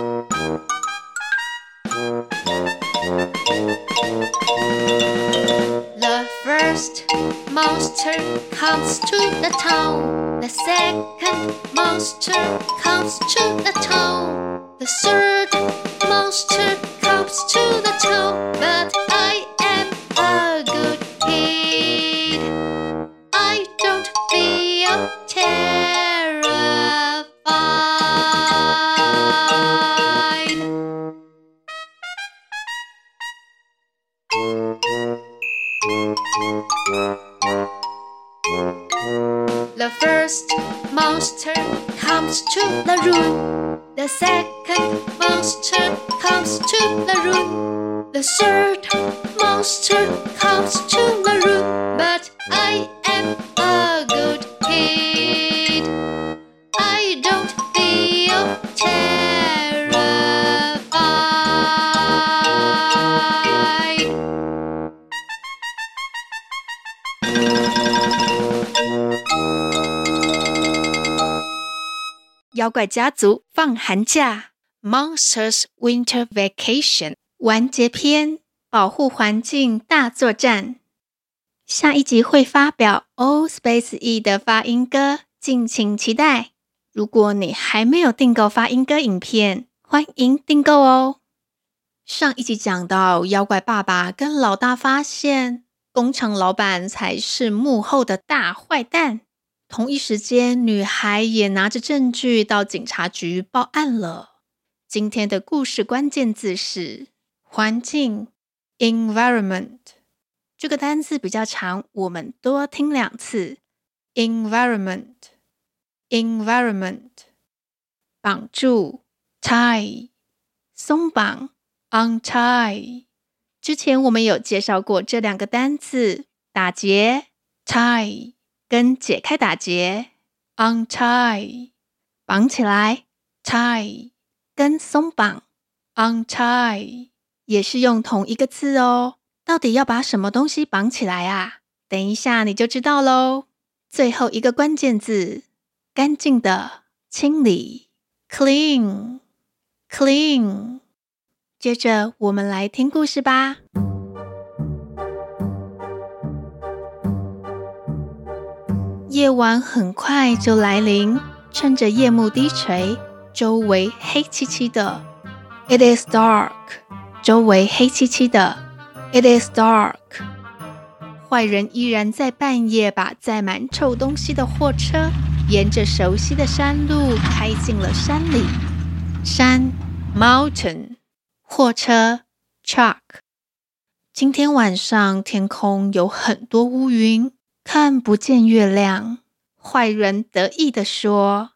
The first monster comes to the town. The second monster comes to the town. The third monster comes to the town. But comes to the room. The second monster comes to the room. The third monster comes to 妖怪家族放寒假，Monsters Winter Vacation 完结篇，保护环境大作战。下一集会发表 All Space E 的发音歌，敬请期待。如果你还没有订购发音歌影片，欢迎订购哦。上一集讲到，妖怪爸爸跟老大发现，工厂老板才是幕后的大坏蛋。同一时间，女孩也拿着证据到警察局报案了。今天的故事关键字是环境 （environment）。这个单字比较长，我们多听两次。environment，environment，绑住 tie，松绑 untie。之前我们有介绍过这两个单字，打结 tie。跟解开打结，untie，绑起来，tie，跟松绑，untie，也是用同一个字哦。到底要把什么东西绑起来啊？等一下你就知道喽。最后一个关键字，干净的，清理，clean，clean。接着我们来听故事吧。夜晚很快就来临，趁着夜幕低垂，周围黑漆漆的。It is dark，周围黑漆漆的。It is dark。坏人依然在半夜把载满臭东西的货车，沿着熟悉的山路开进了山里。山，mountain。货车，truck。今天晚上天空有很多乌云。看不见月亮，坏人得意地说：“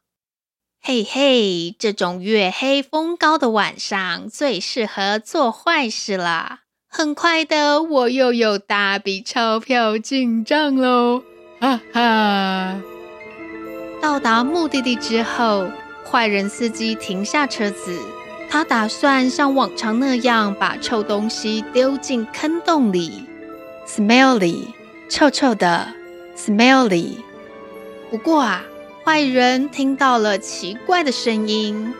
嘿嘿，这种月黑风高的晚上最适合做坏事了。很快的，我又有大笔钞票进账喽！”哈哈。到达目的地之后，坏人司机停下车子，他打算像往常那样把臭东西丢进坑洞里。Smelly，臭臭的。Smelly。不过啊，坏人听到了奇怪的声音，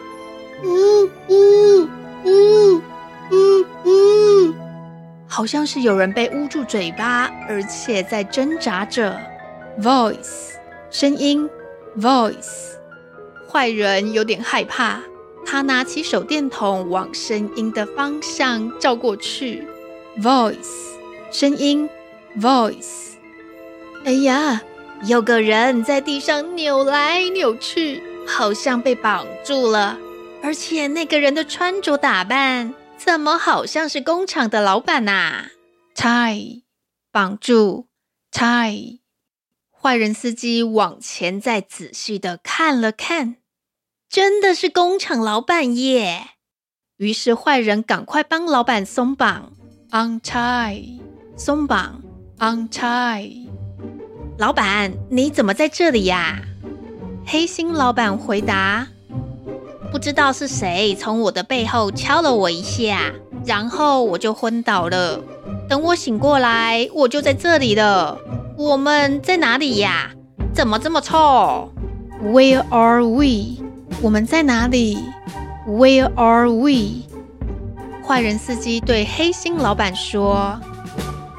呜呜呜呜呜，好像是有人被捂住嘴巴，而且在挣扎着。Voice，声音，Voice。坏人有点害怕，他拿起手电筒往声音的方向照过去。Voice，声音，Voice。哎呀，有个人在地上扭来扭去，好像被绑住了。而且那个人的穿着打扮，怎么好像是工厂的老板呐？Tie，绑住，tie。坏人司机往前再仔细的看了看，真的是工厂老板耶。于是坏人赶快帮老板松绑，untie，松绑，untie。老板，你怎么在这里呀？黑心老板回答：“不知道是谁从我的背后敲了我一下，然后我就昏倒了。等我醒过来，我就在这里了。我们在哪里呀？怎么这么臭？”Where are we？我们在哪里 Where are we？坏人司机对黑心老板说：“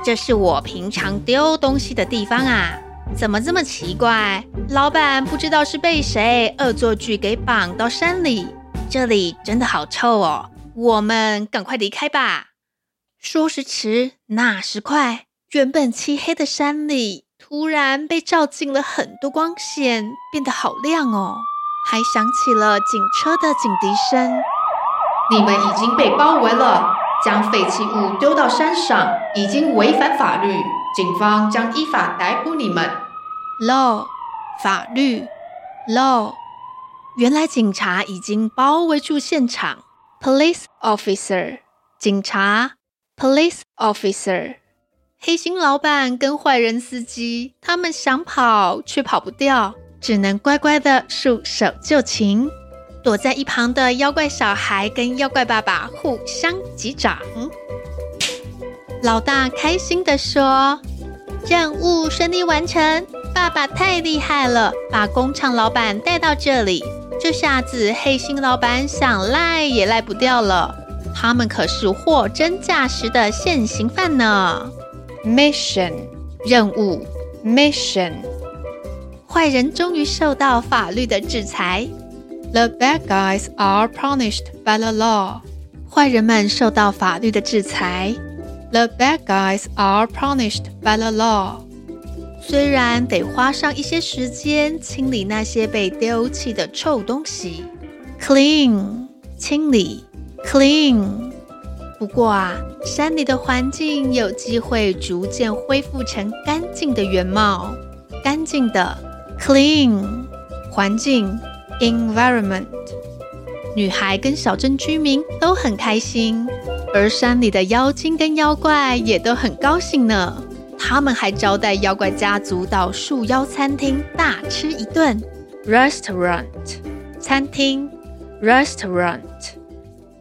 这是我平常丢东西的地方啊，怎么这么奇怪？老板不知道是被谁恶作剧给绑到山里，这里真的好臭哦！我们赶快离开吧。”说时迟，那时快，原本漆黑的山里突然被照进了很多光线，变得好亮哦，还响起了警车的警笛声。你们已经被包围了，将废弃物丢到山上已经违反法律，警方将依法逮捕你们。Law，法律，Law。原来警察已经包围住现场。Police officer，警察。Police officer，黑心老板跟坏人司机，他们想跑却跑不掉，只能乖乖的束手就擒。躲在一旁的妖怪小孩跟妖怪爸爸互相击掌。老大开心地说：“任务顺利完成，爸爸太厉害了，把工厂老板带到这里，这下子黑心老板想赖也赖不掉了。”他们可是货真价实的现行犯呢。Mission 任务，Mission 坏人终于受到法律的制裁。The bad guys are punished by the law。坏人们受到法律的制裁。The bad guys are punished by the law。虽然得花上一些时间清理那些被丢弃的臭东西，Clean 清理。Clean，不过啊，山里的环境有机会逐渐恢复成干净的原貌。干净的，Clean，环境，Environment。女孩跟小镇居民都很开心，而山里的妖精跟妖怪也都很高兴呢。他们还招待妖怪家族到树妖餐厅大吃一顿。Restaurant，餐厅，Restaurant。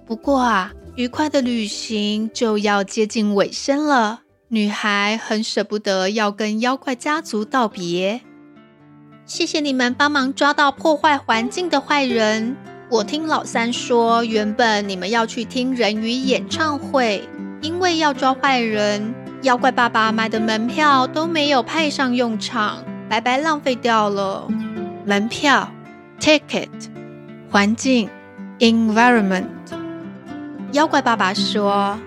不过啊，愉快的旅行就要接近尾声了。女孩很舍不得要跟妖怪家族道别。谢谢你们帮忙抓到破坏环境的坏人。我听老三说，原本你们要去听人鱼演唱会，因为要抓坏人，妖怪爸爸买的门票都没有派上用场，白白浪费掉了。门票，ticket，环境，environment。妖怪爸爸说：“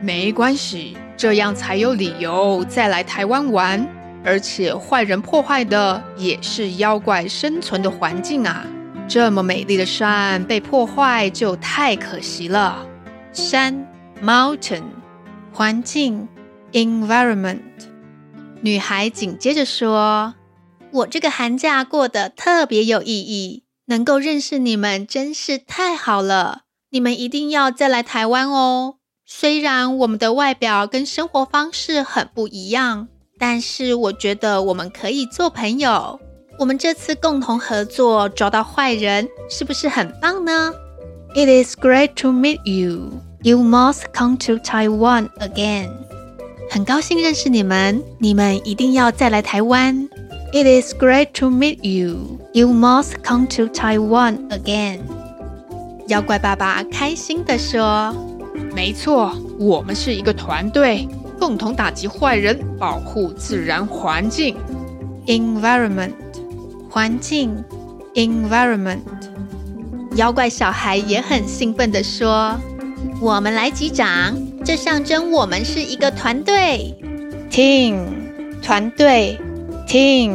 没关系，这样才有理由再来台湾玩。而且坏人破坏的也是妖怪生存的环境啊！这么美丽的山被破坏就太可惜了。”山 （mountain） 环境 （environment）。女孩紧接着说：“我这个寒假过得特别有意义，能够认识你们真是太好了。”你们一定要再来台湾哦！虽然我们的外表跟生活方式很不一样，但是我觉得我们可以做朋友。我们这次共同合作抓到坏人，是不是很棒呢？It is great to meet you. You must come to Taiwan again. 很高兴认识你们，你们一定要再来台湾。It is great to meet you. You must come to Taiwan again. 妖怪爸爸开心地说：“没错，我们是一个团队，共同打击坏人，保护自然环境。Environment，环境，Environment。妖怪小孩也很兴奋地说：‘我们来击掌，这象征我们是一个团队。’Team，团队，Team。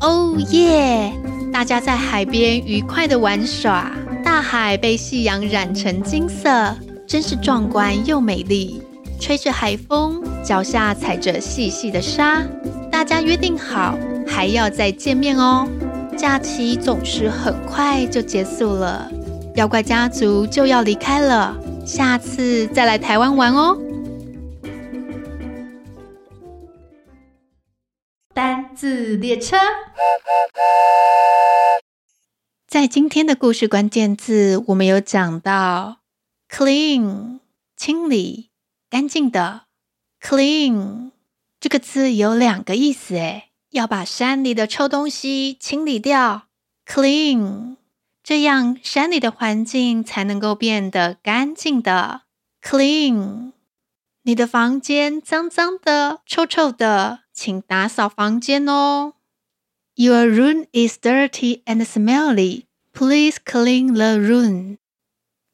哦耶！大家在海边愉快地玩耍。”大海被夕阳染成金色，真是壮观又美丽。吹着海风，脚下踩着细细的沙。大家约定好，还要再见面哦。假期总是很快就结束了，妖怪家族就要离开了。下次再来台湾玩哦。单字列车。在今天的故事关键字，我们有讲到 “clean” 清理、干净的。“clean” 这个字有两个意思，诶，要把山里的臭东西清理掉。“clean” 这样山里的环境才能够变得干净的。Clean，你的房间脏脏的、臭臭的，请打扫房间哦。Your room is dirty and smelly. Please clean the room.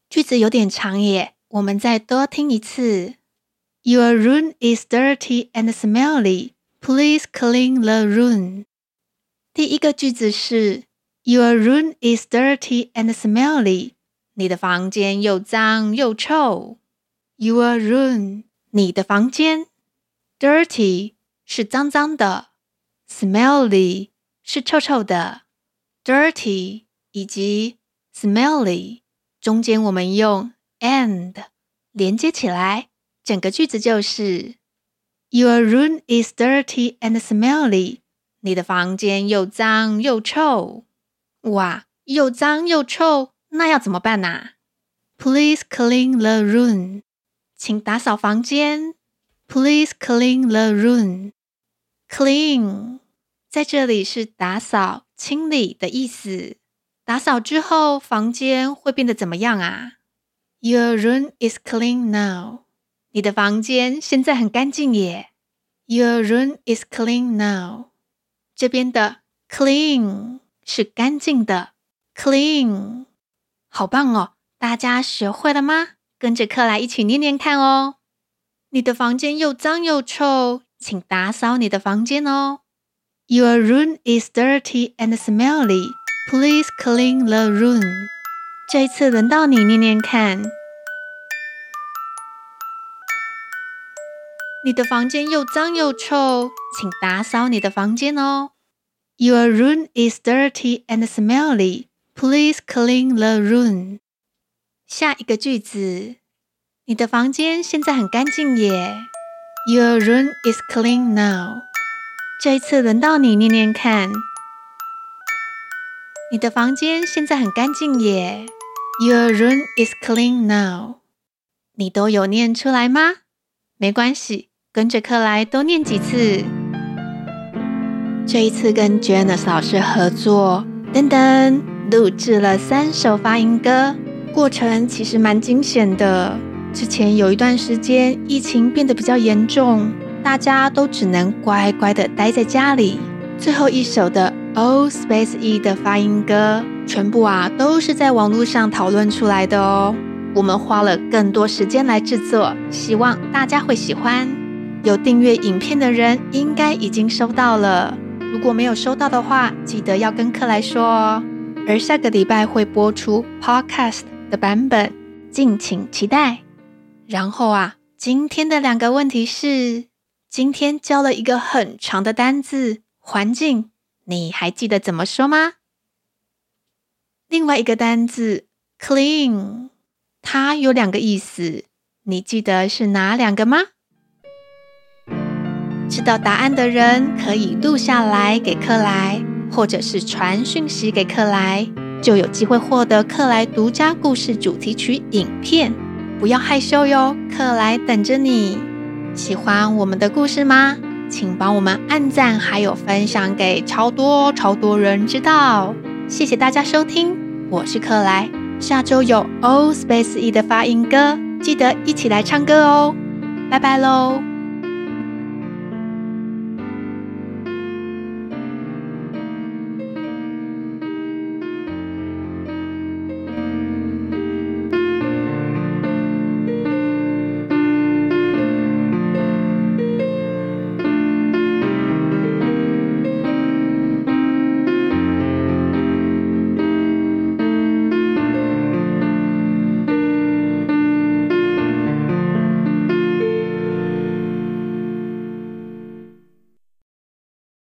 句子有点长耶，我们再多听一次。Your room is dirty and smelly. Please clean the room. 第一个句子是 Your room is dirty and smelly. 你的房间又脏又臭。Your room，你的房间，dirty 是脏脏的，smelly 是臭臭的，dirty 以及 smelly 中间我们用 and 连接起来，整个句子就是 Your room is dirty and smelly。你的房间又脏又臭。哇，又脏又臭，那要怎么办呐？Please clean the room。请打扫房间。Please clean the room. Clean 在这里是打扫、清理的意思。打扫之后，房间会变得怎么样啊？Your room is clean now. 你的房间现在很干净耶。Your room is clean now. 这边的 clean 是干净的。Clean 好棒哦！大家学会了吗？跟着克莱一起念念看哦。你的房间又脏又臭，请打扫你的房间哦。Your room is dirty and smelly. Please clean the room. 这一次轮到你念念看。你的房间又脏又臭，请打扫你的房间哦。Your room is dirty and smelly. Please clean the room. 下一个句子，你的房间现在很干净耶。Your room is clean now。这一次轮到你念念看，你的房间现在很干净耶。Your room is clean now。你都有念出来吗？没关系，跟着克莱多念几次。这一次跟 Janice 老师合作，噔噔，录制了三首发音歌。过程其实蛮惊险的。之前有一段时间，疫情变得比较严重，大家都只能乖乖的待在家里。最后一首的 O Space E 的发音歌，全部啊都是在网络上讨论出来的哦。我们花了更多时间来制作，希望大家会喜欢。有订阅影片的人应该已经收到了，如果没有收到的话，记得要跟克莱说哦。而下个礼拜会播出 Podcast。的版本，敬请期待。然后啊，今天的两个问题是：今天教了一个很长的单字“环境”，你还记得怎么说吗？另外一个单字 “clean”，它有两个意思，你记得是哪两个吗？知道答案的人可以录下来给克莱，或者是传讯息给克莱。就有机会获得克莱独家故事主题曲影片，不要害羞哟，克莱等着你。喜欢我们的故事吗？请帮我们按赞，还有分享给超多超多人知道。谢谢大家收听，我是克莱。下周有 O Space E 的发音歌，记得一起来唱歌哦。拜拜喽。